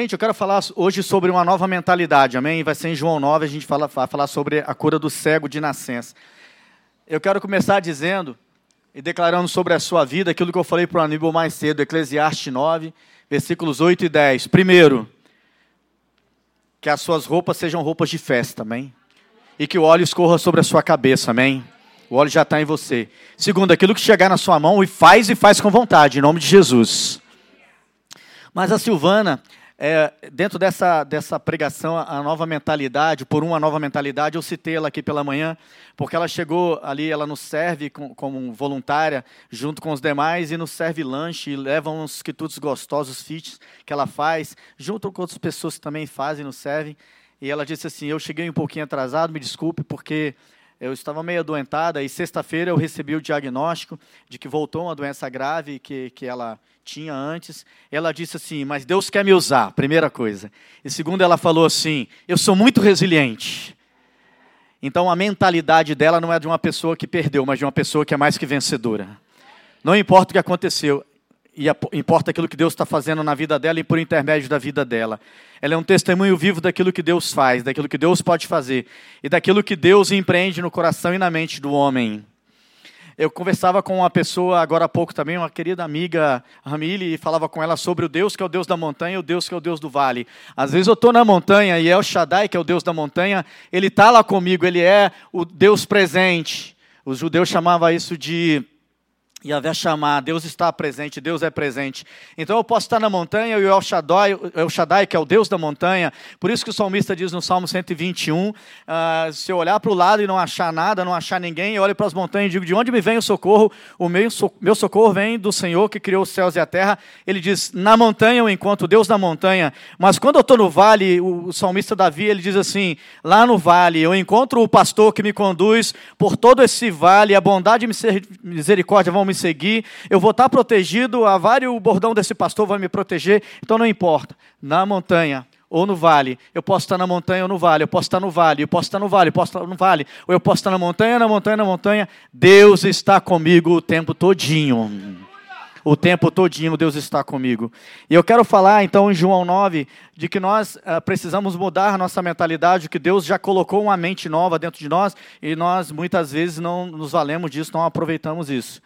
Gente, eu quero falar hoje sobre uma nova mentalidade, amém? Vai ser em João 9, a gente fala, vai falar sobre a cura do cego de nascença. Eu quero começar dizendo e declarando sobre a sua vida aquilo que eu falei para o Aníbal mais cedo, Eclesiastes 9, versículos 8 e 10. Primeiro, que as suas roupas sejam roupas de festa, amém? E que o óleo escorra sobre a sua cabeça, amém? O óleo já está em você. Segundo, aquilo que chegar na sua mão, e faz e faz com vontade, em nome de Jesus. Mas a Silvana, é, dentro dessa, dessa pregação, a nova mentalidade, por uma nova mentalidade, eu citei ela aqui pela manhã, porque ela chegou ali, ela nos serve com, como voluntária, junto com os demais, e nos serve lanche, leva uns quitutes gostosos, fits, que ela faz, junto com outras pessoas que também fazem, nos servem. E ela disse assim: Eu cheguei um pouquinho atrasado, me desculpe, porque eu estava meio adoentada, e sexta-feira eu recebi o diagnóstico de que voltou uma doença grave que, que ela tinha antes. Ela disse assim: Mas Deus quer me usar, primeira coisa. E segundo, ela falou assim: Eu sou muito resiliente. Então a mentalidade dela não é de uma pessoa que perdeu, mas de uma pessoa que é mais que vencedora. Não importa o que aconteceu, e importa aquilo que Deus está fazendo na vida dela e por intermédio da vida dela. Ela é um testemunho vivo daquilo que Deus faz, daquilo que Deus pode fazer e daquilo que Deus empreende no coração e na mente do homem. Eu conversava com uma pessoa agora há pouco também, uma querida amiga, Ramile, e falava com ela sobre o Deus que é o Deus da montanha e o Deus que é o Deus do vale. Às vezes eu estou na montanha e é o Shaddai, que é o Deus da montanha, ele está lá comigo, ele é o Deus presente. Os judeus chamavam isso de Yahvé chamar, Deus está presente, Deus é presente. Então eu posso estar na montanha e o El Shaddai, El Shaddai, que é o Deus da montanha, por isso que o salmista diz no Salmo 121, uh, ah, se eu olhar para o lado e não achar nada, não achar ninguém, eu olho para as montanhas e digo, de onde me vem o socorro? O meu, meu socorro vem do Senhor que criou os céus e a terra. Ele diz, na montanha eu encontro Deus na montanha, mas quando eu estou no vale, o, o salmista Davi, ele diz assim, lá no vale eu encontro o pastor que me conduz por todo esse vale, a bondade e misericórdia vão me seguir, eu vou estar protegido, a vários bordão desse pastor vai me proteger, então não importa, na montanha ou no vale, eu posso estar na montanha ou no vale, eu posso estar no vale, eu posso estar no vale, eu posso estar no vale, ou eu posso estar na montanha, na montanha, na montanha, Deus está comigo o tempo todinho. O tempo todinho Deus está comigo. E eu quero falar então em João 9 de que nós uh, precisamos mudar a nossa mentalidade, que Deus já colocou uma mente nova dentro de nós e nós muitas vezes não nos valemos disso, não aproveitamos isso.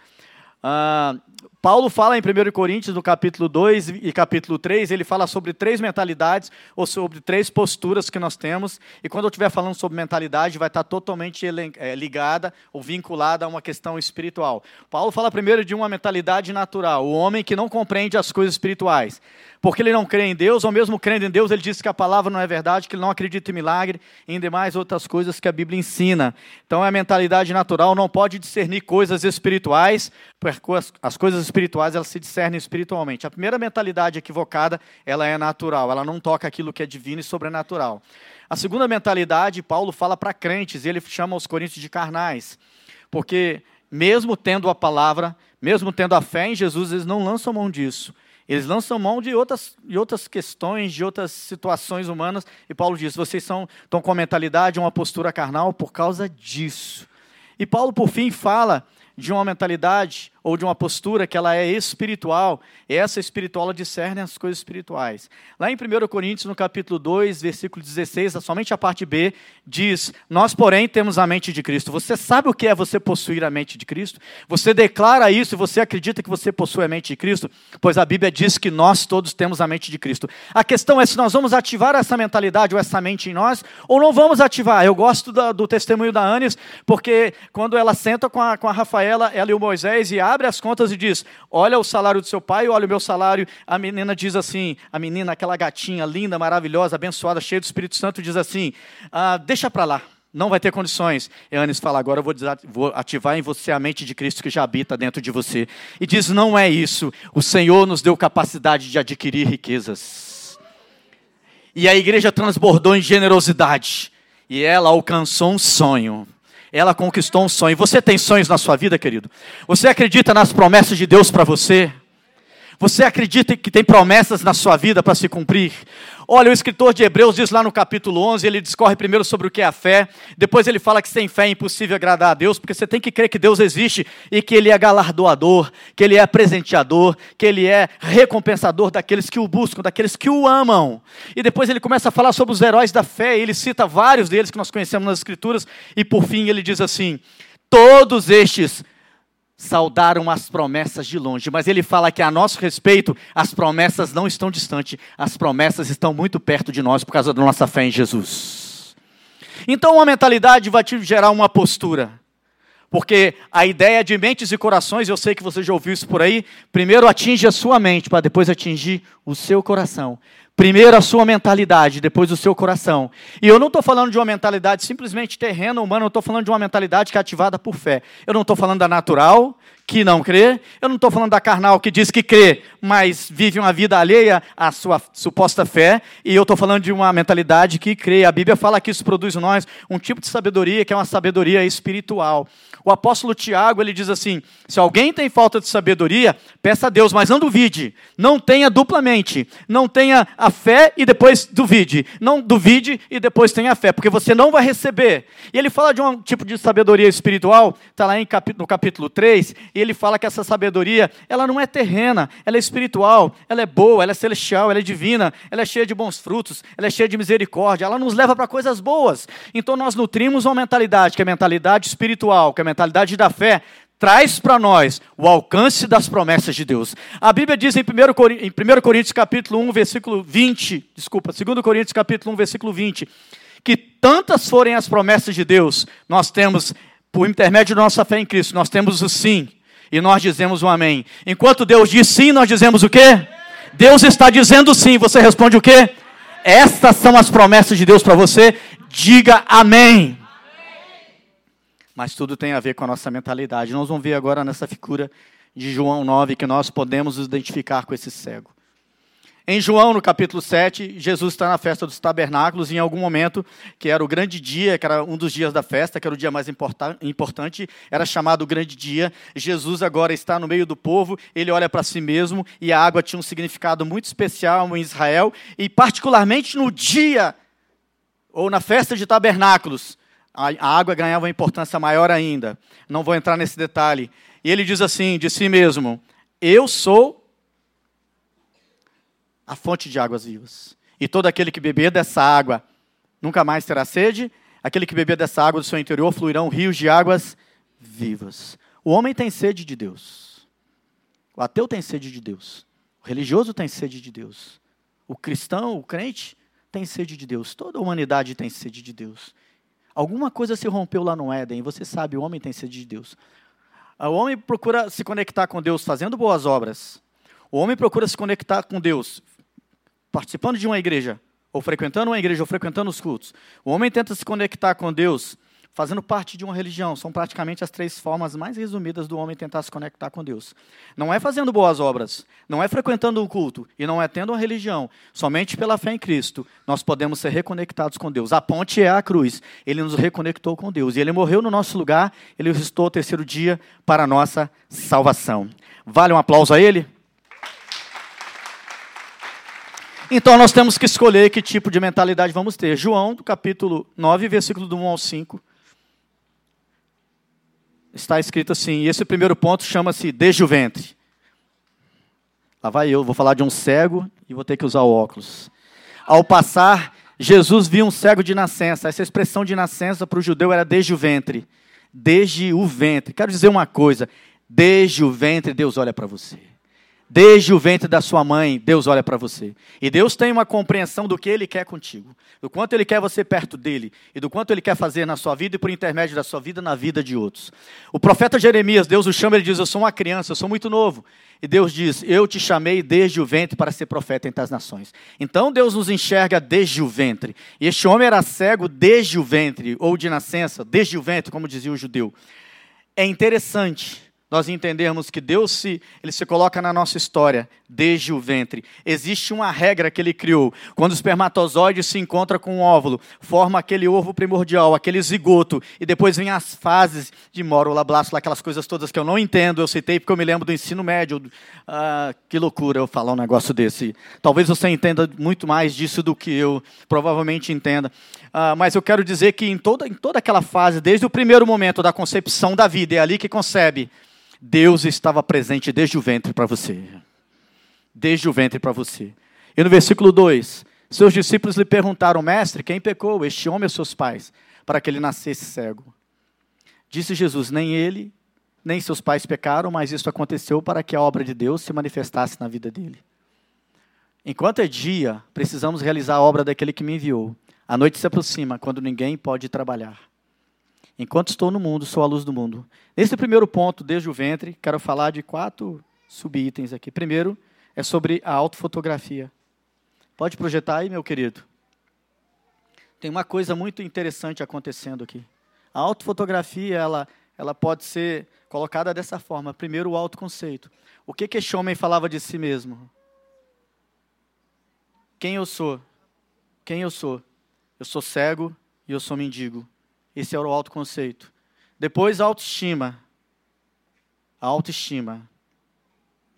Uh, Paulo fala em 1 Coríntios, no capítulo 2 e capítulo 3, ele fala sobre três mentalidades, ou sobre três posturas que nós temos. E quando eu estiver falando sobre mentalidade, vai estar totalmente eh, ligada ou vinculada a uma questão espiritual. Paulo fala primeiro de uma mentalidade natural, o homem que não compreende as coisas espirituais. Porque ele não crê em Deus, ou mesmo crendo em Deus, ele diz que a palavra não é verdade, que ele não acredita em milagre e em demais outras coisas que a Bíblia ensina. Então, a mentalidade natural não pode discernir coisas espirituais, porque as coisas espirituais elas se discernem espiritualmente. A primeira mentalidade equivocada, ela é natural, ela não toca aquilo que é divino e sobrenatural. A segunda mentalidade, Paulo fala para crentes, e ele chama os coríntios de carnais, porque mesmo tendo a palavra, mesmo tendo a fé em Jesus, eles não lançam mão disso. Eles lançam mão de outras, de outras questões, de outras situações humanas, e Paulo diz: vocês são, estão com a mentalidade, uma postura carnal por causa disso. E Paulo, por fim, fala de uma mentalidade ou de uma postura que ela é espiritual, essa espiritual discerne as coisas espirituais. Lá em 1 Coríntios, no capítulo 2, versículo 16, somente a parte B, diz: Nós, porém, temos a mente de Cristo. Você sabe o que é você possuir a mente de Cristo? Você declara isso e você acredita que você possui a mente de Cristo? Pois a Bíblia diz que nós todos temos a mente de Cristo. A questão é se nós vamos ativar essa mentalidade ou essa mente em nós, ou não vamos ativar. Eu gosto da, do testemunho da Anis, porque quando ela senta com a, com a Rafaela, ela e o Moisés, e abre as contas e diz: Olha o salário do seu pai, olha o meu salário. A menina diz assim: A menina, aquela gatinha linda, maravilhosa, abençoada, cheia do Espírito Santo, diz assim: ah, Deixa para lá. Não vai ter condições. E Anis fala: agora eu vou, ativar em você a mente de Cristo que já habita dentro de você. E diz: não é isso. O Senhor nos deu capacidade de adquirir riquezas. E a igreja transbordou em generosidade. e ela alcançou um sonho. Ela conquistou um sonho. Você tem sonhos na sua vida, querido? Você acredita nas promessas de Deus para você? Você acredita que tem promessas na sua vida para se cumprir? Olha, o escritor de Hebreus diz lá no capítulo 11, ele discorre primeiro sobre o que é a fé, depois ele fala que sem fé é impossível agradar a Deus, porque você tem que crer que Deus existe e que Ele é galardoador, que Ele é presenteador, que Ele é recompensador daqueles que o buscam, daqueles que o amam. E depois ele começa a falar sobre os heróis da fé, e ele cita vários deles que nós conhecemos nas Escrituras, e por fim ele diz assim: todos estes saudaram as promessas de longe, mas ele fala que a nosso respeito, as promessas não estão distantes, as promessas estão muito perto de nós por causa da nossa fé em Jesus. Então, uma mentalidade vai te gerar uma postura. Porque a ideia de mentes e corações, eu sei que você já ouviu isso por aí, primeiro atinge a sua mente, para depois atingir o seu coração. Primeiro a sua mentalidade, depois o seu coração. E eu não estou falando de uma mentalidade simplesmente terrena, humana, eu estou falando de uma mentalidade que é ativada por fé. Eu não estou falando da natural, que não crê. Eu não estou falando da carnal, que diz que crê, mas vive uma vida alheia à sua suposta fé. E eu estou falando de uma mentalidade que crê. A Bíblia fala que isso produz em nós um tipo de sabedoria que é uma sabedoria espiritual. O apóstolo Tiago, ele diz assim: se alguém tem falta de sabedoria, peça a Deus, mas não duvide. Não tenha duplamente. Não tenha a fé e depois duvide. Não duvide e depois tenha a fé, porque você não vai receber. E ele fala de um tipo de sabedoria espiritual, está lá em no capítulo 3, e ele fala que essa sabedoria, ela não é terrena, ela é espiritual, ela é boa, ela é celestial, ela é divina, ela é cheia de bons frutos, ela é cheia de misericórdia, ela nos leva para coisas boas. Então nós nutrimos uma mentalidade, que é a mentalidade espiritual, que é a mentalidade da fé, traz para nós o alcance das promessas de Deus. A Bíblia diz em 1, Coríntios capítulo 1, versículo 20, desculpa, 2 Coríntios capítulo 1, versículo 20, que tantas forem as promessas de Deus, nós temos, por intermédio da nossa fé em Cristo, nós temos o sim, e nós dizemos o amém. Enquanto Deus diz sim, nós dizemos o quê? Deus está dizendo sim, você responde o quê? Estas são as promessas de Deus para você, diga amém mas tudo tem a ver com a nossa mentalidade. Nós vamos ver agora nessa figura de João 9 que nós podemos nos identificar com esse cego. Em João, no capítulo 7, Jesus está na festa dos tabernáculos, em algum momento, que era o grande dia, que era um dos dias da festa, que era o dia mais importante, era chamado o grande dia. Jesus agora está no meio do povo, ele olha para si mesmo, e a água tinha um significado muito especial em Israel, e particularmente no dia, ou na festa de tabernáculos, a água ganhava uma importância maior ainda. Não vou entrar nesse detalhe. E ele diz assim, de si mesmo: Eu sou a fonte de águas vivas. E todo aquele que beber dessa água nunca mais terá sede. Aquele que beber dessa água do seu interior fluirão rios de águas vivas. O homem tem sede de Deus. O ateu tem sede de Deus. O religioso tem sede de Deus. O cristão, o crente, tem sede de Deus. Toda a humanidade tem sede de Deus. Alguma coisa se rompeu lá no Éden, você sabe, o homem tem sede de Deus. O homem procura se conectar com Deus fazendo boas obras. O homem procura se conectar com Deus participando de uma igreja, ou frequentando uma igreja, ou frequentando os cultos. O homem tenta se conectar com Deus fazendo parte de uma religião. São praticamente as três formas mais resumidas do homem tentar se conectar com Deus. Não é fazendo boas obras, não é frequentando um culto e não é tendo uma religião. Somente pela fé em Cristo nós podemos ser reconectados com Deus. A ponte é a cruz. Ele nos reconectou com Deus e ele morreu no nosso lugar. Ele ressuscitou o terceiro dia para a nossa salvação. Vale um aplauso a ele? Então nós temos que escolher que tipo de mentalidade vamos ter. João, do capítulo 9, versículo do 1 ao 5 está escrito assim, e esse primeiro ponto chama-se desde o ventre. Lá vai eu, vou falar de um cego e vou ter que usar óculos. Ao passar, Jesus viu um cego de nascença. Essa expressão de nascença para o judeu era desde o ventre. Desde o ventre. Quero dizer uma coisa: desde o ventre Deus olha para você. Desde o ventre da sua mãe, Deus olha para você. E Deus tem uma compreensão do que Ele quer contigo, do quanto Ele quer você perto dele, e do quanto Ele quer fazer na sua vida e por intermédio da sua vida na vida de outros. O profeta Jeremias, Deus o chama, ele diz: Eu sou uma criança, eu sou muito novo. E Deus diz: Eu te chamei desde o ventre para ser profeta entre as nações. Então Deus nos enxerga desde o ventre. E este homem era cego desde o ventre, ou de nascença, desde o ventre, como dizia o judeu. É interessante nós entendermos que Deus se, ele se coloca na nossa história desde o ventre. Existe uma regra que ele criou. Quando o espermatozoide se encontra com o óvulo, forma aquele ovo primordial, aquele zigoto, e depois vem as fases de mórula, blástula, aquelas coisas todas que eu não entendo. Eu citei porque eu me lembro do ensino médio. Ah, que loucura eu falar um negócio desse. Talvez você entenda muito mais disso do que eu, provavelmente entenda. Ah, mas eu quero dizer que em toda, em toda aquela fase, desde o primeiro momento da concepção da vida, é ali que concebe Deus estava presente desde o ventre para você. Desde o ventre para você. E no versículo 2, seus discípulos lhe perguntaram, mestre, quem pecou, este homem ou seus pais, para que ele nascesse cego? Disse Jesus, nem ele, nem seus pais pecaram, mas isso aconteceu para que a obra de Deus se manifestasse na vida dele. Enquanto é dia, precisamos realizar a obra daquele que me enviou. A noite se aproxima, quando ninguém pode trabalhar. Enquanto estou no mundo, sou a luz do mundo. Nesse primeiro ponto, desde o ventre, quero falar de quatro subitens aqui. Primeiro é sobre a autofotografia. Pode projetar aí, meu querido? Tem uma coisa muito interessante acontecendo aqui. A autofotografia, ela, ela pode ser colocada dessa forma. Primeiro, o autoconceito. O que, que este homem falava de si mesmo? Quem eu sou? Quem eu sou? Eu sou cego e eu sou mendigo. Esse era o autoconceito. Depois, a autoestima. A autoestima.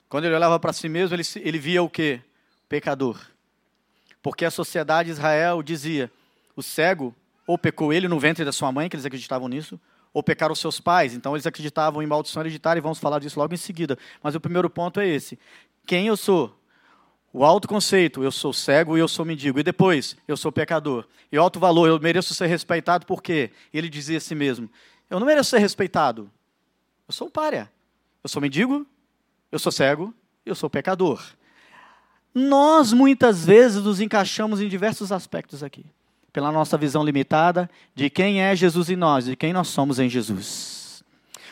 Quando ele olhava para si mesmo, ele, ele via o quê? Pecador. Porque a sociedade de Israel dizia: o cego, ou pecou ele no ventre da sua mãe, que eles acreditavam nisso, ou pecaram seus pais. Então eles acreditavam em maldição hereditária e vamos falar disso logo em seguida. Mas o primeiro ponto é esse: quem eu sou? O alto conceito, eu sou cego e eu sou mendigo. E depois, eu sou pecador. E alto valor, eu mereço ser respeitado por quê? Ele dizia a si mesmo: Eu não mereço ser respeitado. Eu sou um párea. Eu sou mendigo, eu sou cego, eu sou pecador. Nós muitas vezes nos encaixamos em diversos aspectos aqui, pela nossa visão limitada de quem é Jesus em nós, de quem nós somos em Jesus.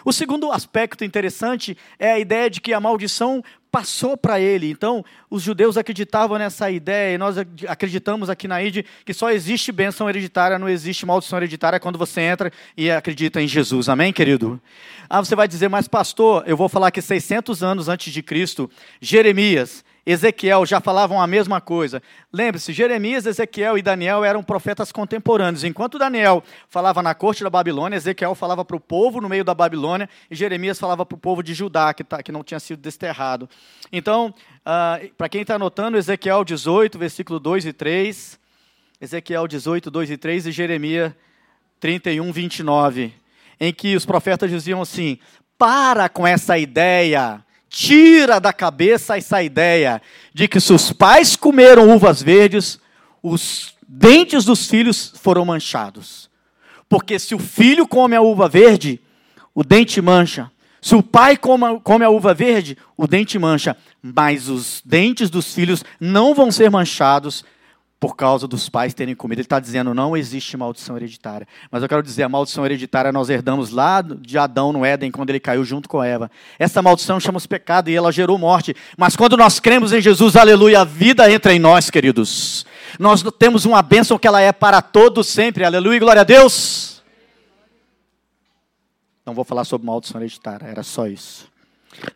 O segundo aspecto interessante é a ideia de que a maldição passou para ele. Então, os judeus acreditavam nessa ideia, e nós acreditamos aqui na ID que só existe bênção hereditária, não existe maldição hereditária quando você entra e acredita em Jesus. Amém, querido? Ah, você vai dizer, mas pastor, eu vou falar que 600 anos antes de Cristo, Jeremias Ezequiel já falavam a mesma coisa. Lembre-se, Jeremias, Ezequiel e Daniel eram profetas contemporâneos. Enquanto Daniel falava na corte da Babilônia, Ezequiel falava para o povo no meio da Babilônia e Jeremias falava para o povo de Judá, que, tá, que não tinha sido desterrado. Então, uh, para quem está anotando, Ezequiel 18, versículo 2 e 3. Ezequiel 18, 2 e 3 e Jeremias 31, 29. Em que os profetas diziam assim: para com essa ideia tira da cabeça essa ideia de que se os pais comeram uvas verdes, os dentes dos filhos foram manchados. Porque se o filho come a uva verde, o dente mancha. Se o pai come, come a uva verde, o dente mancha. Mas os dentes dos filhos não vão ser manchados por causa dos pais terem comido. Ele está dizendo, não existe maldição hereditária. Mas eu quero dizer, a maldição hereditária nós herdamos lá de Adão no Éden, quando ele caiu junto com Eva. Essa maldição chama-se pecado e ela gerou morte. Mas quando nós cremos em Jesus, aleluia, a vida entra em nós, queridos. Nós temos uma bênção que ela é para todos sempre, aleluia, glória a Deus. Não vou falar sobre maldição hereditária, era só isso.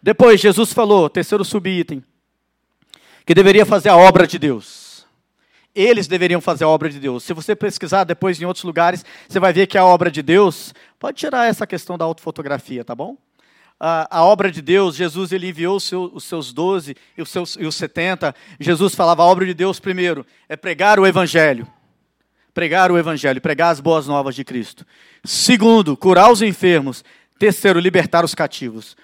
Depois, Jesus falou, terceiro subitem, que deveria fazer a obra de Deus eles deveriam fazer a obra de Deus. Se você pesquisar depois em outros lugares, você vai ver que a obra de Deus, pode tirar essa questão da autofotografia, tá bom? A, obra de Deus, Jesus ele enviou os seus doze e os seus e os setenta. Jesus falava a obra de Deus primeiro é pregar o evangelho, pregar o evangelho, pregar as boas novas de Cristo. Segundo, curar os enfermos. Terceiro, libertar os cativos.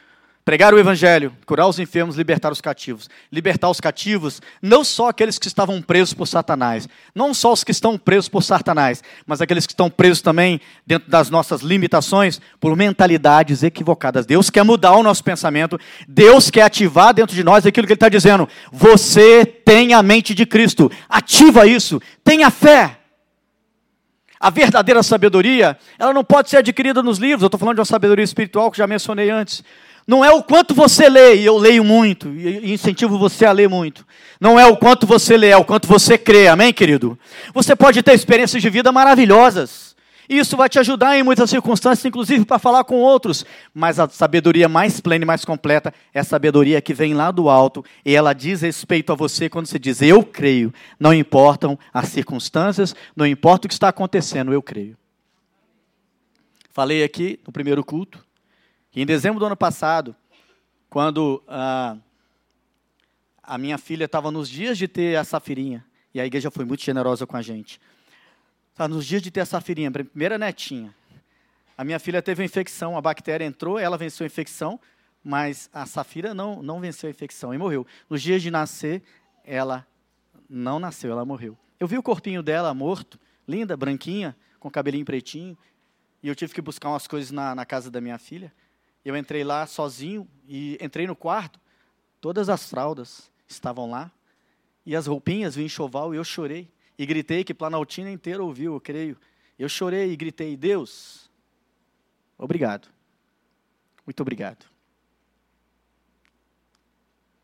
Pregar o evangelho, curar os enfermos, libertar os cativos. Libertar os cativos, não só aqueles que estavam presos por Satanás, não só os que estão presos por Satanás, mas aqueles que estão presos também dentro das nossas limitações por mentalidades equivocadas. Deus quer mudar o nosso pensamento, Deus quer ativar dentro de nós aquilo que Ele está dizendo. Você tem a mente de Cristo, ativa isso, tenha fé. A verdadeira sabedoria, ela não pode ser adquirida nos livros, eu estou falando de uma sabedoria espiritual que já mencionei antes. Não é o quanto você lê, e eu leio muito, e incentivo você a ler muito. Não é o quanto você lê, é o quanto você crê, amém, querido? Você pode ter experiências de vida maravilhosas, Isso vai te ajudar em muitas circunstâncias, inclusive para falar com outros. Mas a sabedoria mais plena e mais completa é a sabedoria que vem lá do alto e ela diz respeito a você quando você diz eu creio. Não importam as circunstâncias, não importa o que está acontecendo, eu creio. Falei aqui no primeiro culto em dezembro do ano passado, quando ah, a minha filha estava nos dias de ter a safirinha, e a igreja foi muito generosa com a gente. Tá, nos dias de ter a safirinha, primeira netinha, a minha filha teve uma infecção, a bactéria entrou, ela venceu a infecção, mas a Safira não, não venceu a infecção e morreu. Nos dias de nascer, ela não nasceu, ela morreu. Eu vi o corpinho dela morto, linda, branquinha, com cabelinho pretinho, e eu tive que buscar umas coisas na, na casa da minha filha. Eu entrei lá sozinho e entrei no quarto, todas as fraldas estavam lá, e as roupinhas, o enxoval, e eu chorei. E gritei que Planaltina inteira ouviu, eu creio. Eu chorei e gritei, Deus, obrigado. Muito obrigado.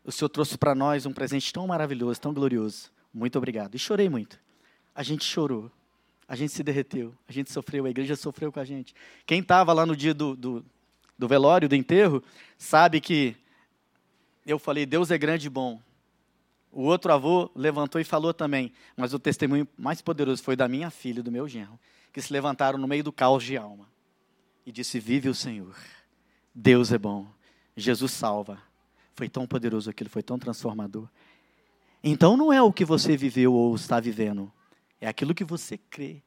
O Senhor trouxe para nós um presente tão maravilhoso, tão glorioso. Muito obrigado. E chorei muito. A gente chorou. A gente se derreteu. A gente sofreu. A igreja sofreu com a gente. Quem estava lá no dia do, do, do velório, do enterro, sabe que eu falei: Deus é grande e bom. O outro avô levantou e falou também, mas o testemunho mais poderoso foi da minha filha e do meu genro, que se levantaram no meio do caos de alma e disse: Vive o Senhor, Deus é bom, Jesus salva. Foi tão poderoso aquilo, foi tão transformador. Então não é o que você viveu ou está vivendo, é aquilo que você crê,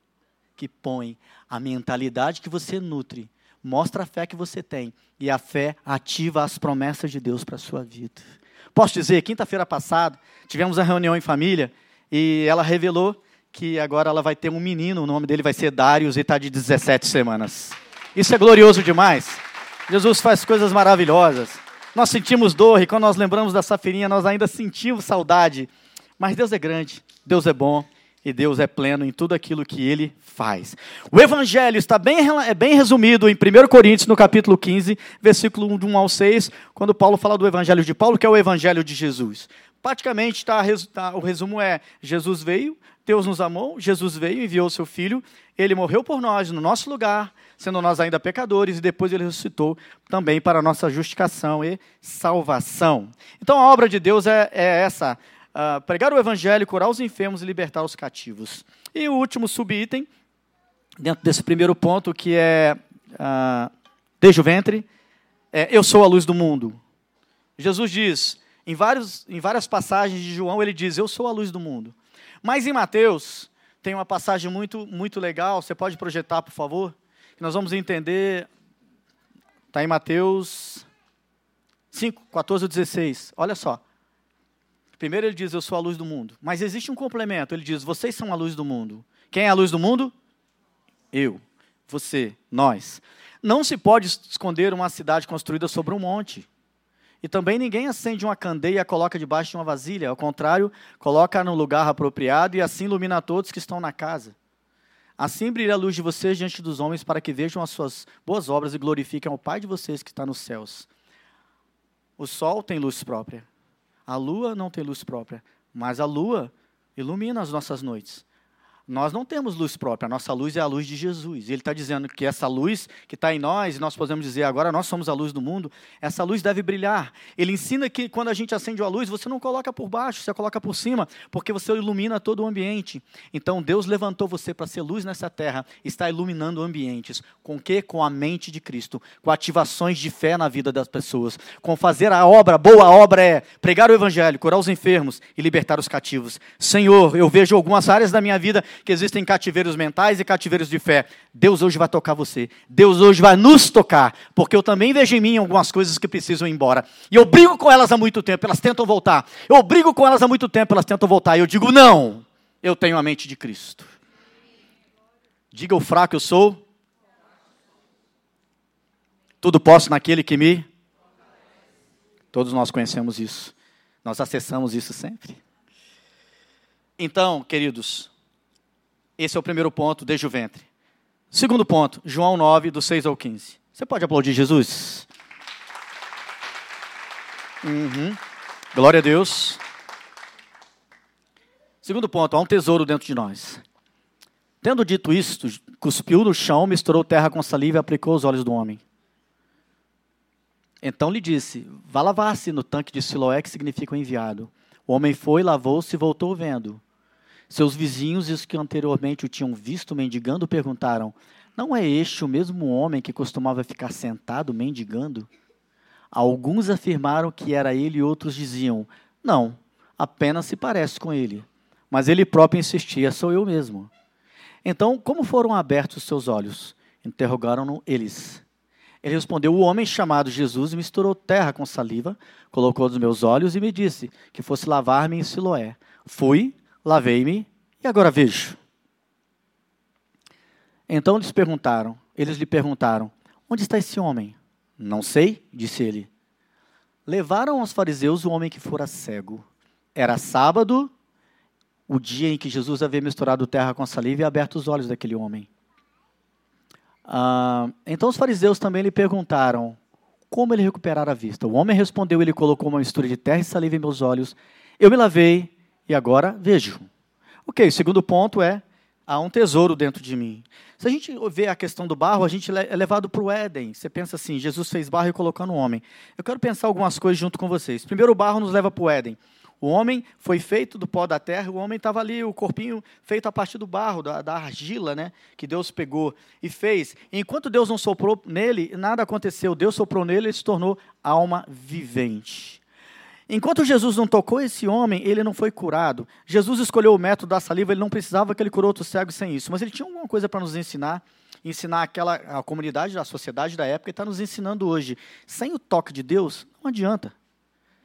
que põe, a mentalidade que você nutre, mostra a fé que você tem, e a fé ativa as promessas de Deus para a sua vida. Posso dizer, quinta-feira passada, tivemos uma reunião em família e ela revelou que agora ela vai ter um menino, o nome dele vai ser Darius e está de 17 semanas. Isso é glorioso demais. Jesus faz coisas maravilhosas. Nós sentimos dor e quando nós lembramos da safirinha, nós ainda sentimos saudade. Mas Deus é grande, Deus é bom e Deus é pleno em tudo aquilo que ele faz. O evangelho está bem, é bem resumido em 1 Coríntios, no capítulo 15, versículo 1 ao 6, quando Paulo fala do evangelho de Paulo, que é o evangelho de Jesus. Praticamente, tá, tá, o resumo é: Jesus veio, Deus nos amou, Jesus veio, enviou seu filho, ele morreu por nós, no nosso lugar, sendo nós ainda pecadores, e depois ele ressuscitou também para a nossa justificação e salvação. Então a obra de Deus é, é essa: uh, pregar o evangelho, curar os enfermos e libertar os cativos. E o último subitem, dentro desse primeiro ponto, que é uh, desde o ventre, é, eu sou a luz do mundo. Jesus diz, em, vários, em várias passagens de João, ele diz, eu sou a luz do mundo. Mas em Mateus, tem uma passagem muito, muito legal, você pode projetar, por favor? Nós vamos entender, está em Mateus 5, 14 ou 16. Olha só. Primeiro ele diz, eu sou a luz do mundo. Mas existe um complemento. Ele diz, vocês são a luz do mundo. Quem é a luz do mundo? Eu, você, nós. Não se pode esconder uma cidade construída sobre um monte. E também ninguém acende uma candeia e a coloca debaixo de uma vasilha. Ao contrário, coloca no lugar apropriado e assim ilumina todos que estão na casa. Assim brilha a luz de vocês diante dos homens para que vejam as suas boas obras e glorifiquem ao Pai de vocês que está nos céus. O sol tem luz própria. A lua não tem luz própria, mas a lua ilumina as nossas noites. Nós não temos luz própria, a nossa luz é a luz de Jesus. E ele está dizendo que essa luz que está em nós, e nós podemos dizer agora nós somos a luz do mundo, essa luz deve brilhar. Ele ensina que quando a gente acende a luz, você não coloca por baixo, você coloca por cima, porque você ilumina todo o ambiente. Então Deus levantou você para ser luz nessa terra, está iluminando ambientes. Com que? Com a mente de Cristo, com ativações de fé na vida das pessoas, com fazer a obra, boa obra é pregar o evangelho, curar os enfermos e libertar os cativos. Senhor, eu vejo algumas áreas da minha vida que existem cativeiros mentais e cativeiros de fé. Deus hoje vai tocar você. Deus hoje vai nos tocar, porque eu também vejo em mim algumas coisas que precisam ir embora. E eu brigo com elas há muito tempo, elas tentam voltar. Eu brigo com elas há muito tempo, elas tentam voltar. E eu digo: não, eu tenho a mente de Cristo. Diga o fraco eu sou. Tudo posso naquele que me. Todos nós conhecemos isso. Nós acessamos isso sempre. Então, queridos, esse é o primeiro ponto, desde o ventre. Segundo ponto, João 9, do 6 ao 15. Você pode aplaudir Jesus? Uhum. Glória a Deus. Segundo ponto, há um tesouro dentro de nós. Tendo dito isto, cuspiu no chão, misturou terra com saliva e aplicou os olhos do homem. Então lhe disse: Vá lavar-se no tanque de Siloé, que significa o enviado. O homem foi, lavou-se e voltou vendo. Seus vizinhos e os que anteriormente o tinham visto mendigando perguntaram: Não é este o mesmo homem que costumava ficar sentado mendigando? Alguns afirmaram que era ele e outros diziam: Não, apenas se parece com ele. Mas ele próprio insistia: Sou eu mesmo. Então, como foram abertos os seus olhos? Interrogaram-no eles. Ele respondeu: O homem chamado Jesus misturou terra com saliva, colocou nos meus olhos e me disse que fosse lavar-me em Siloé. Fui, lavei-me e agora vejo. Então eles perguntaram, eles lhe perguntaram: Onde está esse homem? Não sei, disse ele. Levaram aos fariseus o homem que fora cego. Era sábado o dia em que Jesus havia misturado terra com saliva e aberto os olhos daquele homem. Ah, então os fariseus também lhe perguntaram como ele recuperara a vista. O homem respondeu: Ele colocou uma mistura de terra e saliva em meus olhos. Eu me lavei e agora vejo. Ok, o segundo ponto é: há um tesouro dentro de mim. Se a gente vê a questão do barro, a gente é levado para o Éden. Você pensa assim: Jesus fez barro e colocou no homem. Eu quero pensar algumas coisas junto com vocês. Primeiro, o barro nos leva para o Éden. O homem foi feito do pó da terra, o homem estava ali, o corpinho feito a partir do barro, da, da, argila, né? Que Deus pegou e fez. E enquanto Deus não soprou nele, nada aconteceu. Deus soprou nele e se tornou alma vivente. Enquanto Jesus não tocou esse homem, ele não foi curado. Jesus escolheu o método da saliva, ele não precisava que ele curou outro cego sem isso. Mas ele tinha alguma coisa para nos ensinar, ensinar aquela a comunidade, a sociedade da época, e está nos ensinando hoje. Sem o toque de Deus, não adianta.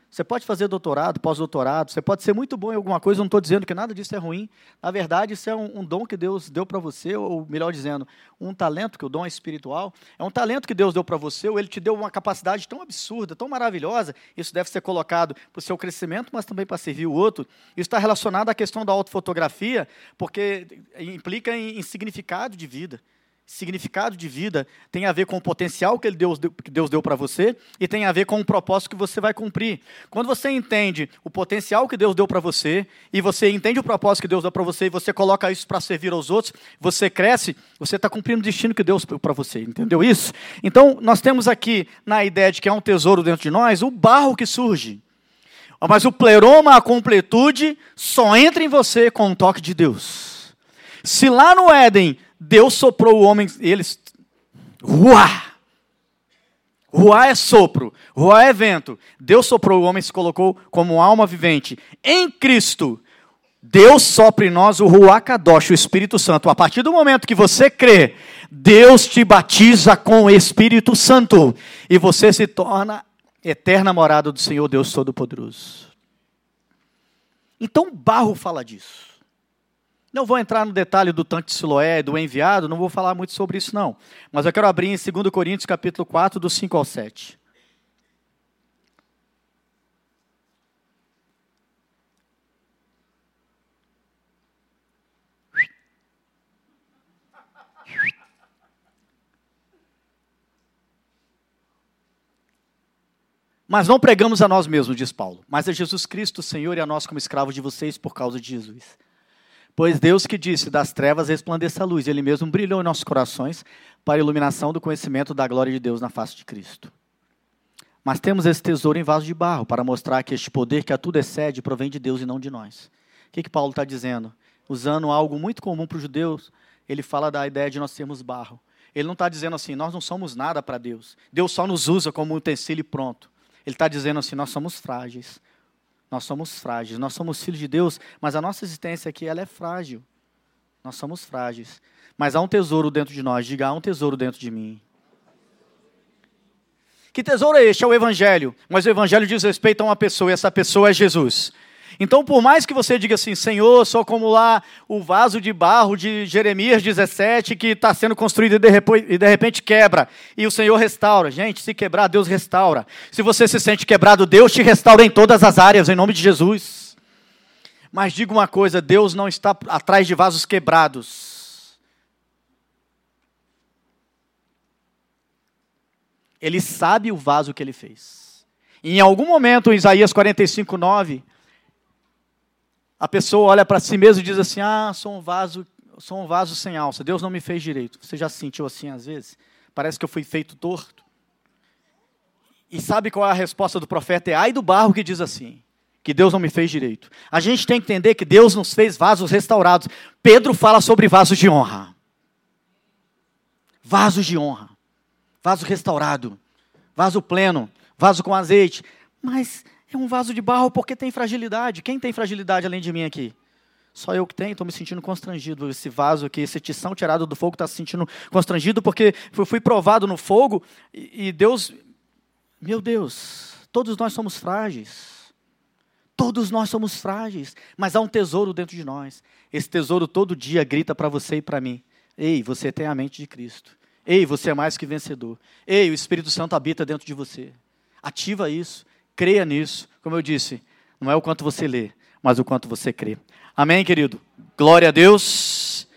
Você pode fazer doutorado, pós-doutorado, você pode ser muito bom em alguma coisa, não estou dizendo que nada disso é ruim. Na verdade, isso é um, um dom que Deus deu para você, ou melhor dizendo, um talento, que o dom é espiritual. É um talento que Deus deu para você, ou Ele te deu uma capacidade tão absurda, tão maravilhosa. Isso deve ser colocado para o seu crescimento, mas também para servir o outro. Isso está relacionado à questão da autofotografia, porque implica em, em significado de vida significado de vida tem a ver com o potencial que, Deus, que Deus deu para você e tem a ver com o propósito que você vai cumprir. Quando você entende o potencial que Deus deu para você e você entende o propósito que Deus deu para você e você coloca isso para servir aos outros, você cresce, você está cumprindo o destino que Deus deu para você. Entendeu isso? Então, nós temos aqui, na ideia de que é um tesouro dentro de nós, o barro que surge. Mas o pleroma, a completude, só entra em você com o toque de Deus. Se lá no Éden Deus soprou o homem, eles. Ruá! Ruá é sopro, ruá é vento. Deus soprou o homem e se colocou como alma vivente. Em Cristo, Deus sopra em nós o Ruá Kadosh, o Espírito Santo. A partir do momento que você crê, Deus te batiza com o Espírito Santo. E você se torna eterna morada do Senhor Deus Todo-Poderoso. Então, Barro fala disso. Não vou entrar no detalhe do tanque de Siloé, do enviado, não vou falar muito sobre isso não. Mas eu quero abrir em 2 Coríntios capítulo 4, do 5 ao 7. Mas não pregamos a nós mesmos, diz Paulo, mas a Jesus Cristo, Senhor, e a nós como escravos de vocês por causa de Jesus. Pois Deus que disse, das trevas resplandeça a luz, Ele mesmo brilhou em nossos corações para a iluminação do conhecimento da glória de Deus na face de Cristo. Mas temos esse tesouro em vaso de barro para mostrar que este poder que a tudo excede provém de Deus e não de nós. O que, que Paulo está dizendo? Usando algo muito comum para os judeus, ele fala da ideia de nós sermos barro. Ele não está dizendo assim, nós não somos nada para Deus. Deus só nos usa como um utensílio pronto. Ele está dizendo assim, nós somos frágeis. Nós somos frágeis, nós somos filhos de Deus, mas a nossa existência aqui ela é frágil. Nós somos frágeis. Mas há um tesouro dentro de nós, diga, há um tesouro dentro de mim. Que tesouro é este? É o Evangelho. Mas o Evangelho diz respeito a uma pessoa, e essa pessoa é Jesus. Então, por mais que você diga assim, Senhor, sou como lá o vaso de barro de Jeremias 17 que está sendo construído e de repente quebra, e o Senhor restaura. Gente, se quebrar, Deus restaura. Se você se sente quebrado, Deus te restaura em todas as áreas, em nome de Jesus. Mas diga uma coisa: Deus não está atrás de vasos quebrados. Ele sabe o vaso que ele fez. Em algum momento, em Isaías 45, 9, a pessoa olha para si mesmo e diz assim: Ah, sou um vaso, sou um vaso sem alça. Deus não me fez direito. Você já se sentiu assim às vezes? Parece que eu fui feito torto. E sabe qual é a resposta do profeta? É ai do barro que diz assim: que Deus não me fez direito. A gente tem que entender que Deus nos fez vasos restaurados. Pedro fala sobre vasos de honra. Vasos de honra. Vaso restaurado. Vaso pleno. Vaso com azeite. Mas é um vaso de barro porque tem fragilidade. Quem tem fragilidade além de mim aqui? Só eu que tenho, estou me sentindo constrangido. Esse vaso aqui, esse tição tirado do fogo está se sentindo constrangido porque fui provado no fogo e Deus, meu Deus, todos nós somos frágeis. Todos nós somos frágeis, mas há um tesouro dentro de nós. Esse tesouro todo dia grita para você e para mim: Ei, você tem a mente de Cristo. Ei, você é mais que vencedor. Ei, o Espírito Santo habita dentro de você. Ativa isso, creia nisso. Como eu disse, não é o quanto você lê, mas o quanto você crê. Amém, querido? Glória a Deus.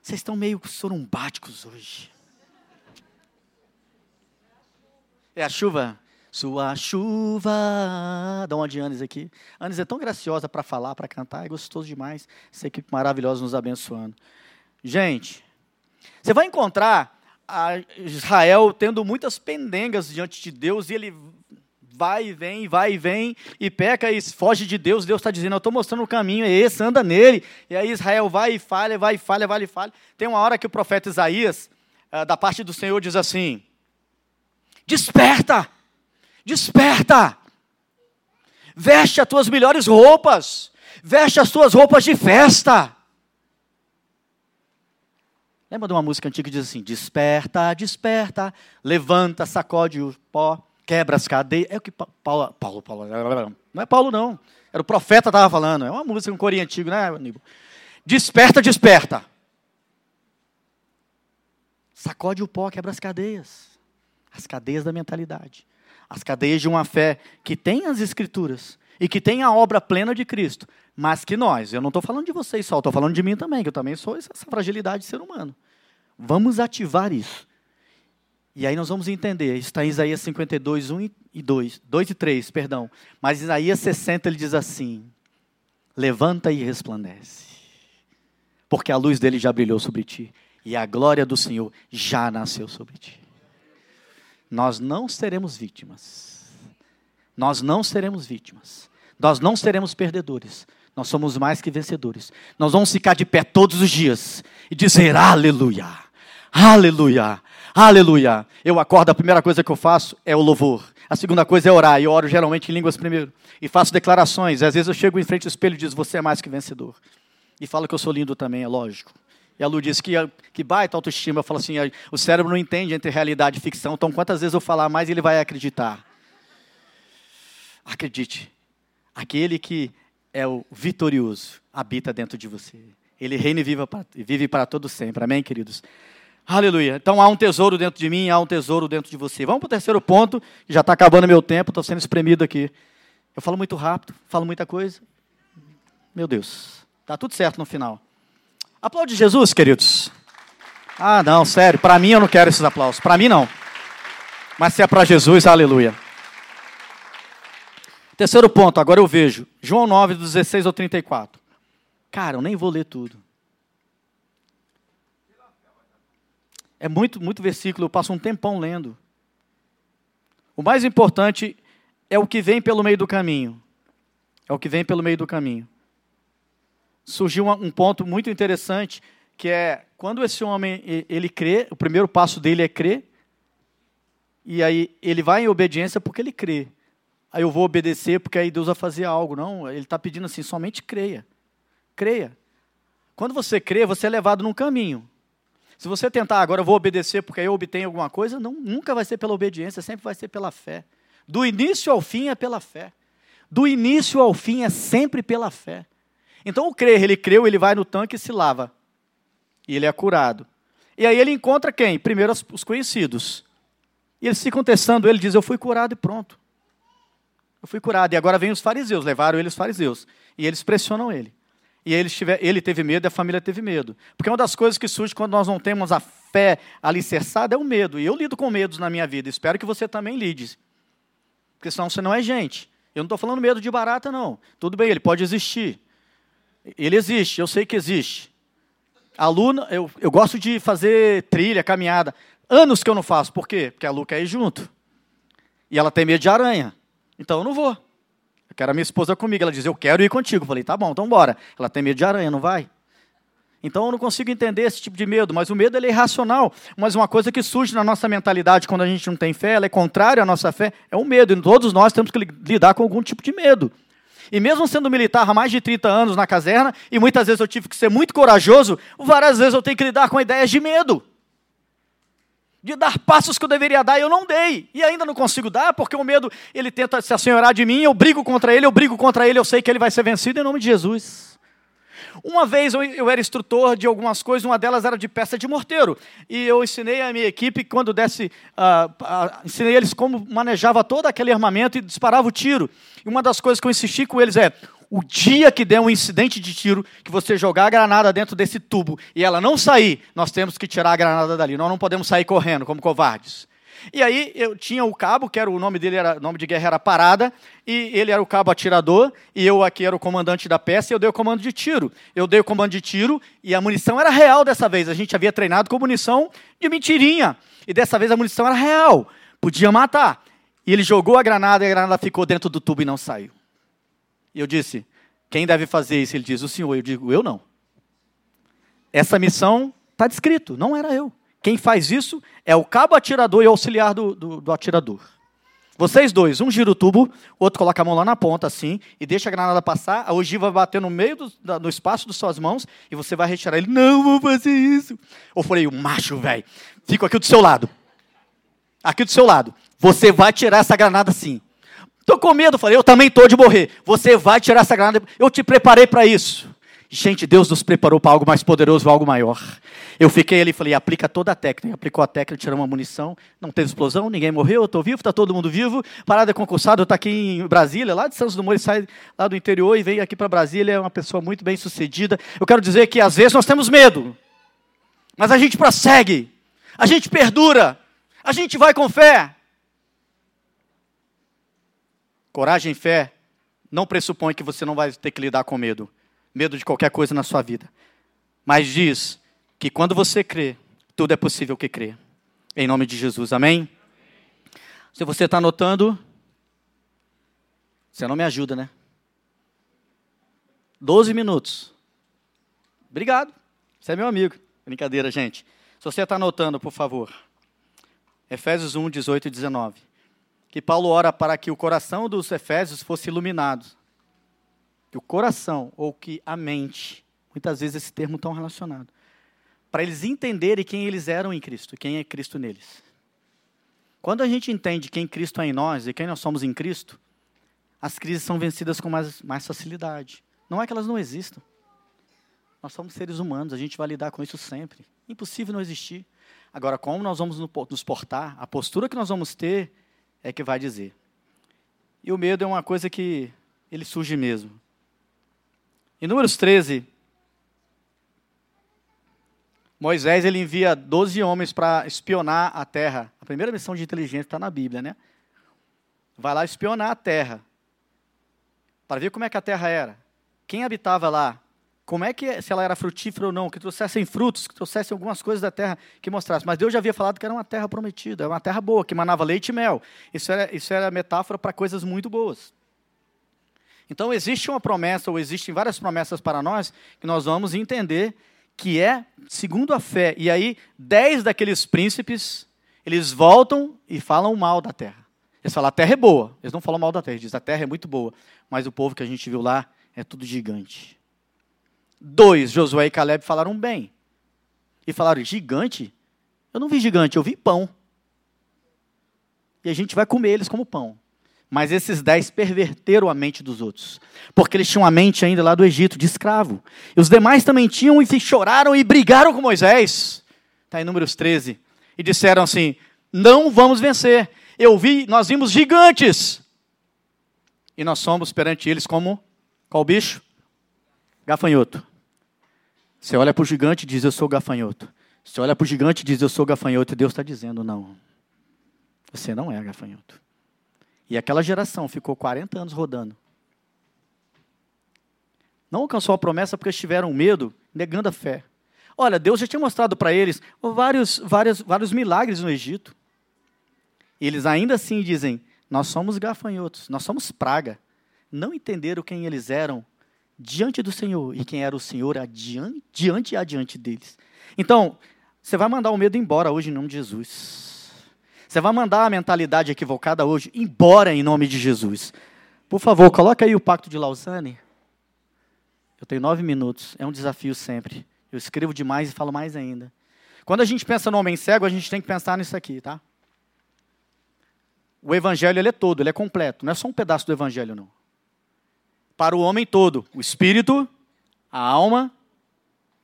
Vocês estão meio sorumbáticos hoje. É a chuva? Sua chuva. Dá uma de Anis aqui. Anis é tão graciosa para falar, para cantar, é gostoso demais. Essa equipe maravilhosa nos abençoando. Gente, você vai encontrar Israel tendo muitas pendengas diante de Deus e ele vai e vem, vai e vem, e peca e foge de Deus. Deus está dizendo: Eu estou mostrando o caminho, é esse, anda nele. E aí Israel vai e falha, vai e falha, vai e falha. Tem uma hora que o profeta Isaías, ah, da parte do Senhor, diz assim: Desperta, desperta, veste as tuas melhores roupas, veste as tuas roupas de festa. Lembra de uma música antiga que diz assim: Desperta, desperta, levanta, sacode o pó quebra as cadeias. É o que Paulo, Paulo, Paulo, não é Paulo não. Era o profeta que estava falando. É uma música, um corinho antigo, né, Aníbal? Desperta, desperta. Sacode o pó, quebra as cadeias. As cadeias da mentalidade. As cadeias de uma fé que tem as escrituras e que tem a obra plena de Cristo, mas que nós, eu não estou falando de vocês só, estou falando de mim também, que eu também sou essa fragilidade de ser humano. Vamos ativar isso. E aí nós vamos entender, está em Isaías 52, 1 e 2, 2 e 3, perdão. Mas Isaías 60 ele diz assim: Levanta e resplandece, porque a luz dele já brilhou sobre ti, e a glória do Senhor já nasceu sobre ti. Nós não seremos vítimas. Nós não seremos vítimas. Nós não seremos perdedores. Nós somos mais que vencedores. Nós vamos ficar de pé todos os dias e dizer aleluia, aleluia, Aleluia. Eu acordo, a primeira coisa que eu faço é o louvor. A segunda coisa é orar. E eu oro geralmente em línguas primeiro. E faço declarações. Às vezes eu chego em frente ao espelho e digo, você é mais que vencedor. E falo que eu sou lindo também, é lógico. E a Lu disse que, que baita autoestima. Eu falo assim, o cérebro não entende entre realidade e ficção. Então quantas vezes eu falar mais, ele vai acreditar. Acredite. Aquele que é o vitorioso habita dentro de você. Ele reina e vive para, vive para todo sempre. Amém, queridos? Aleluia. Então há um tesouro dentro de mim, há um tesouro dentro de você. Vamos para o terceiro ponto, já está acabando meu tempo, estou sendo espremido aqui. Eu falo muito rápido, falo muita coisa. Meu Deus, está tudo certo no final. Aplaude Jesus, queridos. Ah, não, sério, para mim eu não quero esses aplausos. Para mim não. Mas se é para Jesus, aleluia. Terceiro ponto, agora eu vejo. João 9, 16 ao 34. Cara, eu nem vou ler tudo. É muito, muito versículo, eu passo um tempão lendo. O mais importante é o que vem pelo meio do caminho. É o que vem pelo meio do caminho. Surgiu um ponto muito interessante, que é quando esse homem ele crê, o primeiro passo dele é crer, e aí ele vai em obediência porque ele crê. Aí eu vou obedecer porque aí Deus vai fazer algo. Não, ele está pedindo assim, somente creia. Creia. Quando você crê, você é levado num caminho. Se você tentar agora, eu vou obedecer porque eu obtenho alguma coisa, não, nunca vai ser pela obediência, sempre vai ser pela fé. Do início ao fim é pela fé. Do início ao fim é sempre pela fé. Então o crer, ele creu, ele vai no tanque e se lava. E ele é curado. E aí ele encontra quem? Primeiro os conhecidos. E eles ficam testando ele, diz: Eu fui curado e pronto. Eu fui curado. E agora vem os fariseus, levaram ele os fariseus. E eles pressionam ele. E ele, tiver, ele teve medo e a família teve medo. Porque uma das coisas que surge quando nós não temos a fé alicerçada é o medo. E eu lido com medos na minha vida. Espero que você também lide. Porque senão você não é gente. Eu não estou falando medo de barata, não. Tudo bem, ele pode existir. Ele existe, eu sei que existe. A Lu, eu, eu gosto de fazer trilha, caminhada. Anos que eu não faço. Por quê? Porque a Lu quer ir junto. E ela tem medo de aranha. Então eu não vou. Eu quero a minha esposa comigo. Ela diz, eu quero ir contigo. Eu falei, tá bom, então bora. Ela tem medo de aranha, não vai? Então eu não consigo entender esse tipo de medo, mas o medo é irracional. Mas uma coisa que surge na nossa mentalidade quando a gente não tem fé, ela é contrária à nossa fé, é o medo. E todos nós temos que lidar com algum tipo de medo. E mesmo sendo militar há mais de 30 anos na caserna, e muitas vezes eu tive que ser muito corajoso, várias vezes eu tenho que lidar com ideias de medo. De dar passos que eu deveria dar e eu não dei. E ainda não consigo dar, porque o medo, ele tenta se assenhorar de mim, eu brigo contra ele, eu brigo contra ele, eu sei que ele vai ser vencido em nome de Jesus. Uma vez eu, era instrutor de algumas coisas, uma delas era de peça de morteiro. E eu ensinei a minha equipe, quando desse, uh, uh, ensinei eles como manejava todo aquele armamento e disparava o tiro. E uma das coisas que eu insisti com eles é: o dia que der um incidente de tiro, que você jogar a granada dentro desse tubo e ela não sair, nós temos que tirar a granada dali. Nós não podemos sair correndo como covardes. E aí eu tinha o cabo, que era o nome dele era nome de guerra era Parada, e ele era o cabo atirador, e eu aqui era o comandante da peça, e eu dei o comando de tiro. Eu dei o comando de tiro e a munição era real dessa vez. A gente havia treinado com munição de mentirinha, e dessa vez a munição era real, podia matar. E ele jogou a granada e a granada ficou dentro do tubo e não saiu. E eu disse: "Quem deve fazer isso?" Ele diz: "O senhor". Eu digo: "Eu não". Essa missão está descrito, não era eu. Quem faz isso é o cabo atirador e o auxiliar do, do, do atirador. Vocês dois, um gira o tubo, o outro coloca a mão lá na ponta, assim, e deixa a granada passar, a ogiva vai bater no meio do, da, espaço das suas mãos, e você vai retirar ele. Não vou fazer isso. Eu falei, o macho, velho, fico aqui do seu lado. Aqui do seu lado. Você vai tirar essa granada sim. Tô com medo, falei, eu também tô de morrer. Você vai tirar essa granada, eu te preparei para isso. Gente, Deus nos preparou para algo mais poderoso, algo maior. Eu fiquei ali e falei, aplica toda a técnica. Aplicou a técnica, tirou uma munição, não teve explosão, ninguém morreu, eu estou vivo, está todo mundo vivo. Parada concursado, está aqui em Brasília, lá de Santos Dumont, ele sai lá do interior e vem aqui para Brasília, é uma pessoa muito bem sucedida. Eu quero dizer que às vezes nós temos medo, mas a gente prossegue, a gente perdura, a gente vai com fé. Coragem e fé não pressupõe que você não vai ter que lidar com medo medo de qualquer coisa na sua vida. Mas diz que quando você crê, tudo é possível que crê. Em nome de Jesus, amém? Se você está anotando, você não me ajuda, né? Doze minutos. Obrigado. Você é meu amigo. Brincadeira, gente. Se você está anotando, por favor. Efésios 1, 18 e 19. Que Paulo ora para que o coração dos Efésios fosse iluminado que o coração ou que a mente, muitas vezes esse termo estão relacionado, para eles entenderem quem eles eram em Cristo, quem é Cristo neles. Quando a gente entende quem Cristo é em nós e quem nós somos em Cristo, as crises são vencidas com mais, mais facilidade. Não é que elas não existam. Nós somos seres humanos, a gente vai lidar com isso sempre. Impossível não existir. Agora, como nós vamos nos portar, a postura que nós vamos ter é que vai dizer. E o medo é uma coisa que ele surge mesmo. Em Números 13, Moisés ele envia 12 homens para espionar a terra. A primeira missão de inteligência está na Bíblia, né? Vai lá espionar a terra. Para ver como é que a terra era. Quem habitava lá. Como é que, se ela era frutífera ou não, que trouxessem frutos, que trouxessem algumas coisas da terra que mostrassem. Mas Deus já havia falado que era uma terra prometida, uma terra boa, que manava leite e mel. Isso era, isso era metáfora para coisas muito boas. Então existe uma promessa, ou existem várias promessas para nós, que nós vamos entender que é segundo a fé. E aí, dez daqueles príncipes, eles voltam e falam mal da terra. Eles falam, a terra é boa. Eles não falam mal da terra, eles dizem, a terra é muito boa. Mas o povo que a gente viu lá é tudo gigante. Dois, Josué e Caleb falaram bem. E falaram, gigante? Eu não vi gigante, eu vi pão. E a gente vai comer eles como pão. Mas esses dez perverteram a mente dos outros, porque eles tinham a mente ainda lá do Egito, de escravo. E os demais também tinham e choraram e brigaram com Moisés. Está em Números 13. E disseram assim: Não vamos vencer. Eu vi, nós vimos gigantes. E nós somos perante eles como qual bicho? Gafanhoto. Você olha para o gigante e diz: Eu sou gafanhoto. Você olha para o gigante e diz: Eu sou gafanhoto. E Deus está dizendo: Não. Você não é gafanhoto. E aquela geração ficou 40 anos rodando. Não alcançou a promessa porque eles tiveram medo, negando a fé. Olha, Deus já tinha mostrado para eles vários, vários, vários milagres no Egito. Eles ainda assim dizem: Nós somos gafanhotos, nós somos praga. Não entenderam quem eles eram diante do Senhor e quem era o Senhor adiante, diante e adiante deles. Então, você vai mandar o medo embora hoje em nome de Jesus. Você vai mandar a mentalidade equivocada hoje embora em nome de Jesus. Por favor, coloca aí o Pacto de Lausanne. Eu tenho nove minutos, é um desafio sempre. Eu escrevo demais e falo mais ainda. Quando a gente pensa no homem cego, a gente tem que pensar nisso aqui, tá? O evangelho ele é todo, ele é completo. Não é só um pedaço do evangelho, não. Para o homem todo, o espírito, a alma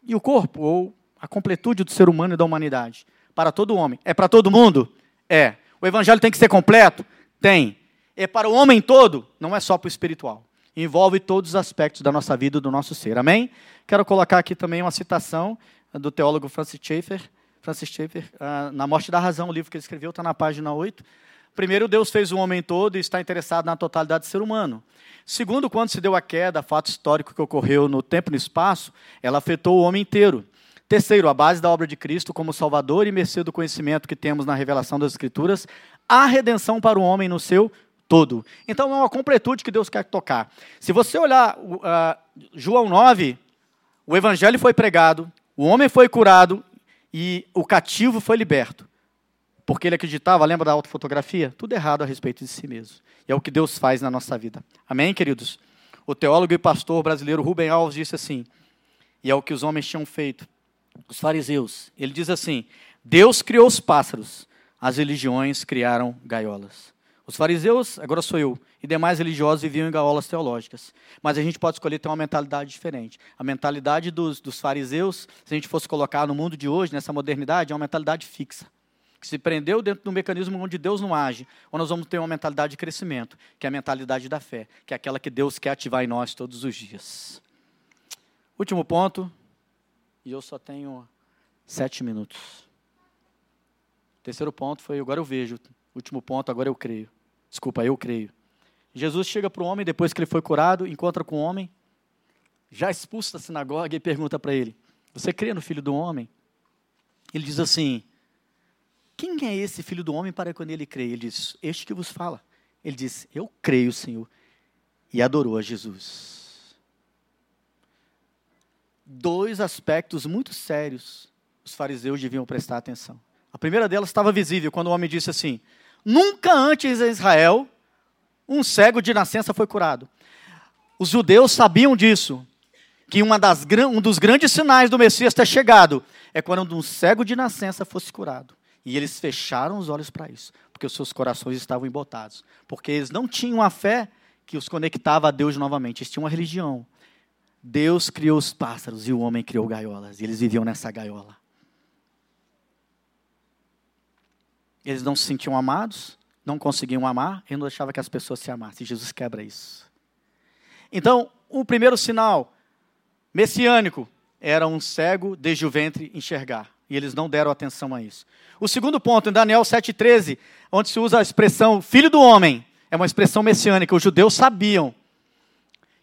e o corpo, ou a completude do ser humano e da humanidade. Para todo homem. É para todo mundo? É. O evangelho tem que ser completo? Tem. É para o homem todo? Não é só para o espiritual envolve todos os aspectos da nossa vida e do nosso ser. Amém? Quero colocar aqui também uma citação do teólogo Francis Schaeffer, Francis Schaeffer uh, na Morte da Razão, o livro que ele escreveu, está na página 8. Primeiro, Deus fez o homem todo e está interessado na totalidade do ser humano. Segundo, quando se deu a queda, fato histórico que ocorreu no tempo e no espaço, ela afetou o homem inteiro. Terceiro, a base da obra de Cristo como Salvador e mercê do conhecimento que temos na revelação das Escrituras, a redenção para o homem no seu todo. Então é uma completude que Deus quer tocar. Se você olhar uh, João 9, o evangelho foi pregado, o homem foi curado e o cativo foi liberto. Porque ele acreditava, lembra da autofotografia? Tudo errado a respeito de si mesmo. E é o que Deus faz na nossa vida. Amém, queridos? O teólogo e pastor brasileiro Rubem Alves disse assim, e é o que os homens tinham feito, os fariseus. Ele diz assim: Deus criou os pássaros, as religiões criaram gaiolas. Os fariseus, agora sou eu, e demais religiosos viviam em gaiolas teológicas. Mas a gente pode escolher ter uma mentalidade diferente. A mentalidade dos, dos fariseus, se a gente fosse colocar no mundo de hoje, nessa modernidade, é uma mentalidade fixa. Que se prendeu dentro do mecanismo onde Deus não age. Ou nós vamos ter uma mentalidade de crescimento, que é a mentalidade da fé, que é aquela que Deus quer ativar em nós todos os dias. Último ponto, e eu só tenho sete minutos. terceiro ponto foi, agora eu vejo. Último ponto, agora eu creio. Desculpa, eu creio. Jesus chega para o homem, depois que ele foi curado, encontra com o homem, já expulso da sinagoga, e pergunta para ele: Você crê no filho do homem? Ele diz assim: Quem é esse filho do homem para quando ele crê? Ele diz: Este que vos fala. Ele diz: Eu creio, Senhor. E adorou a Jesus. Dois aspectos muito sérios os fariseus deviam prestar atenção. A primeira delas estava visível quando o homem disse assim: Nunca antes em Israel um cego de nascença foi curado. Os judeus sabiam disso, que uma das, um dos grandes sinais do Messias ter chegado é quando um cego de nascença fosse curado. E eles fecharam os olhos para isso, porque os seus corações estavam embotados. Porque eles não tinham a fé que os conectava a Deus novamente, eles tinham uma religião. Deus criou os pássaros e o homem criou gaiolas, e eles viviam nessa gaiola. Eles não se sentiam amados, não conseguiam amar, e não deixava que as pessoas se amassem. Jesus quebra isso. Então, o primeiro sinal messiânico era um cego desde o ventre enxergar. E eles não deram atenção a isso. O segundo ponto, em Daniel 7,13, onde se usa a expressão filho do homem, é uma expressão messiânica. Os judeus sabiam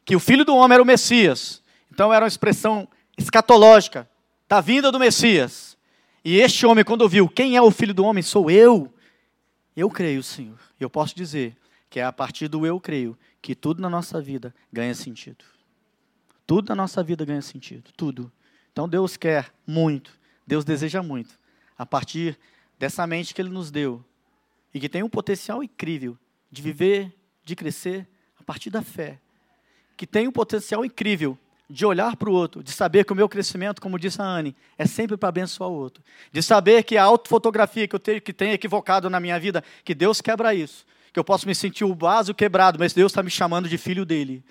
que o filho do homem era o Messias. Então era uma expressão escatológica da vinda do Messias. E este homem, quando viu quem é o filho do homem, sou eu, eu creio, Senhor. Eu posso dizer que é a partir do eu creio que tudo na nossa vida ganha sentido. Tudo na nossa vida ganha sentido, tudo. Então Deus quer muito, Deus deseja muito, a partir dessa mente que Ele nos deu e que tem um potencial incrível de viver, de crescer a partir da fé, que tem um potencial incrível de olhar para o outro, de saber que o meu crescimento, como disse a Anne, é sempre para abençoar o outro. De saber que a autofotografia que eu tenho, que tem equivocado na minha vida, que Deus quebra isso. Que eu posso me sentir o vaso quebrado, mas Deus está me chamando de filho dele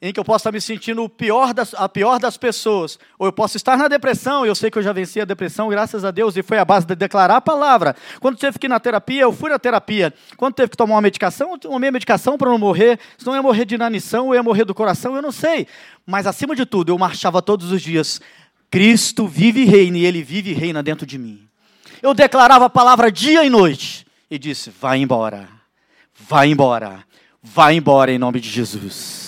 em que eu posso estar me sentindo pior das, a pior das pessoas, ou eu posso estar na depressão, e eu sei que eu já venci a depressão, graças a Deus, e foi a base de declarar a palavra. Quando teve que ir na terapia, eu fui na terapia. Quando teve que tomar uma medicação, eu tomei a medicação para não morrer, senão eu ia morrer de inanição, eu ia morrer do coração, eu não sei. Mas, acima de tudo, eu marchava todos os dias, Cristo vive e reina, e Ele vive e reina dentro de mim. Eu declarava a palavra dia e noite, e disse, vai embora, vai embora, vai embora em nome de Jesus.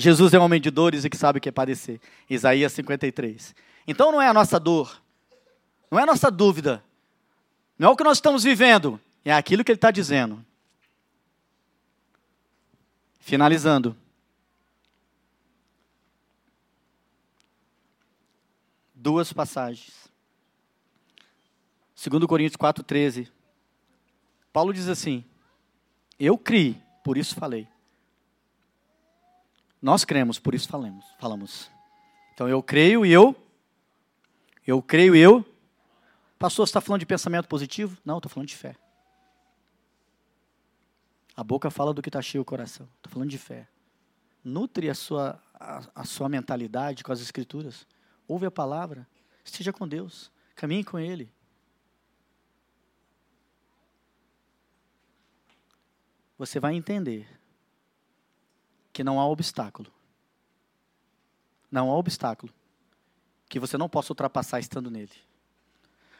Jesus é um homem de dores e que sabe o que é padecer. Isaías 53. Então não é a nossa dor, não é a nossa dúvida, não é o que nós estamos vivendo, é aquilo que ele está dizendo. Finalizando. Duas passagens. 2 Coríntios 4,13. Paulo diz assim: Eu criei, por isso falei. Nós cremos, por isso falamos. falamos. Então eu creio e eu. Eu creio e eu. Pastor, você está falando de pensamento positivo? Não, estou falando de fé. A boca fala do que está cheio o coração. Estou falando de fé. Nutre a sua, a, a sua mentalidade com as escrituras. Ouve a palavra. Esteja com Deus. Caminhe com Ele. Você vai entender que não há obstáculo. Não há obstáculo que você não possa ultrapassar estando nele.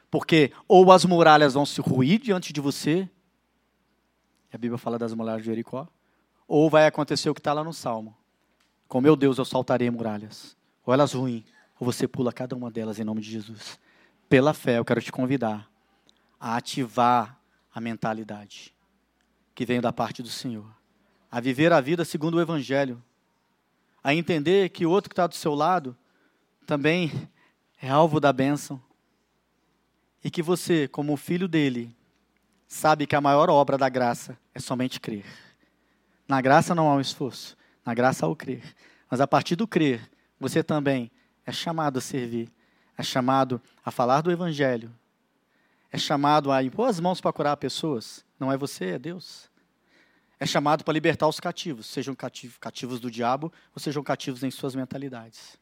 Porque ou as muralhas vão se ruir diante de você, a Bíblia fala das muralhas de Jericó. Ou vai acontecer o que está lá no Salmo. Com meu Deus eu saltarei muralhas. Ou elas ruins, ou você pula cada uma delas em nome de Jesus. Pela fé, eu quero te convidar a ativar a mentalidade que vem da parte do Senhor. A viver a vida segundo o Evangelho. A entender que o outro que está do seu lado também é alvo da bênção. E que você, como filho dele, sabe que a maior obra da graça é somente crer. Na graça não há um esforço, na graça há o crer. Mas a partir do crer, você também é chamado a servir, é chamado a falar do Evangelho, é chamado a impor as mãos para curar pessoas. Não é você, é Deus. É chamado para libertar os cativos, sejam cativos do diabo ou sejam cativos em suas mentalidades.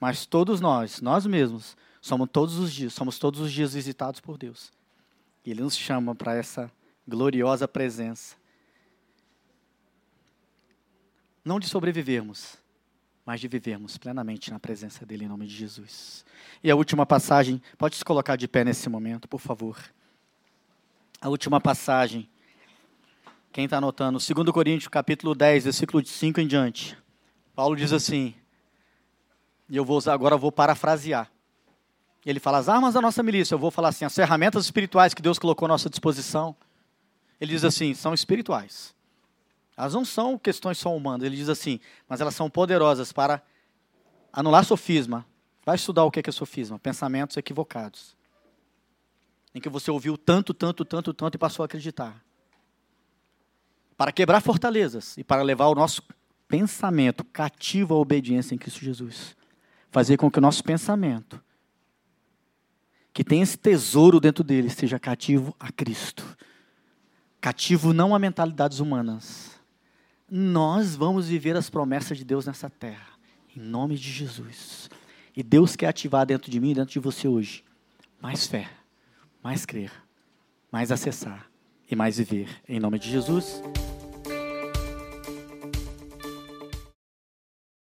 Mas todos nós, nós mesmos, somos todos os dias, somos todos os dias visitados por Deus. E Ele nos chama para essa gloriosa presença. Não de sobrevivermos, mas de vivermos plenamente na presença dEle, em nome de Jesus. E a última passagem, pode se colocar de pé nesse momento, por favor. A última passagem, quem está anotando, 2 Coríntios, capítulo 10, versículo 5 em diante. Paulo diz assim, e eu vou usar, agora vou parafrasear. Ele fala as armas da nossa milícia. Eu vou falar assim, as ferramentas espirituais que Deus colocou à nossa disposição. Ele diz assim, são espirituais. Elas não são questões só humanas. Ele diz assim, mas elas são poderosas para anular sofisma. Vai estudar o que é sofisma. Pensamentos equivocados. Em que você ouviu tanto, tanto, tanto, tanto e passou a acreditar. Para quebrar fortalezas e para levar o nosso pensamento cativo à obediência em Cristo Jesus. Fazer com que o nosso pensamento que tem esse tesouro dentro dele esteja cativo a Cristo. Cativo não a mentalidades humanas. Nós vamos viver as promessas de Deus nessa terra, em nome de Jesus. E Deus quer ativar dentro de mim e dentro de você hoje mais fé, mais crer, mais acessar e mais viver. Em nome de Jesus.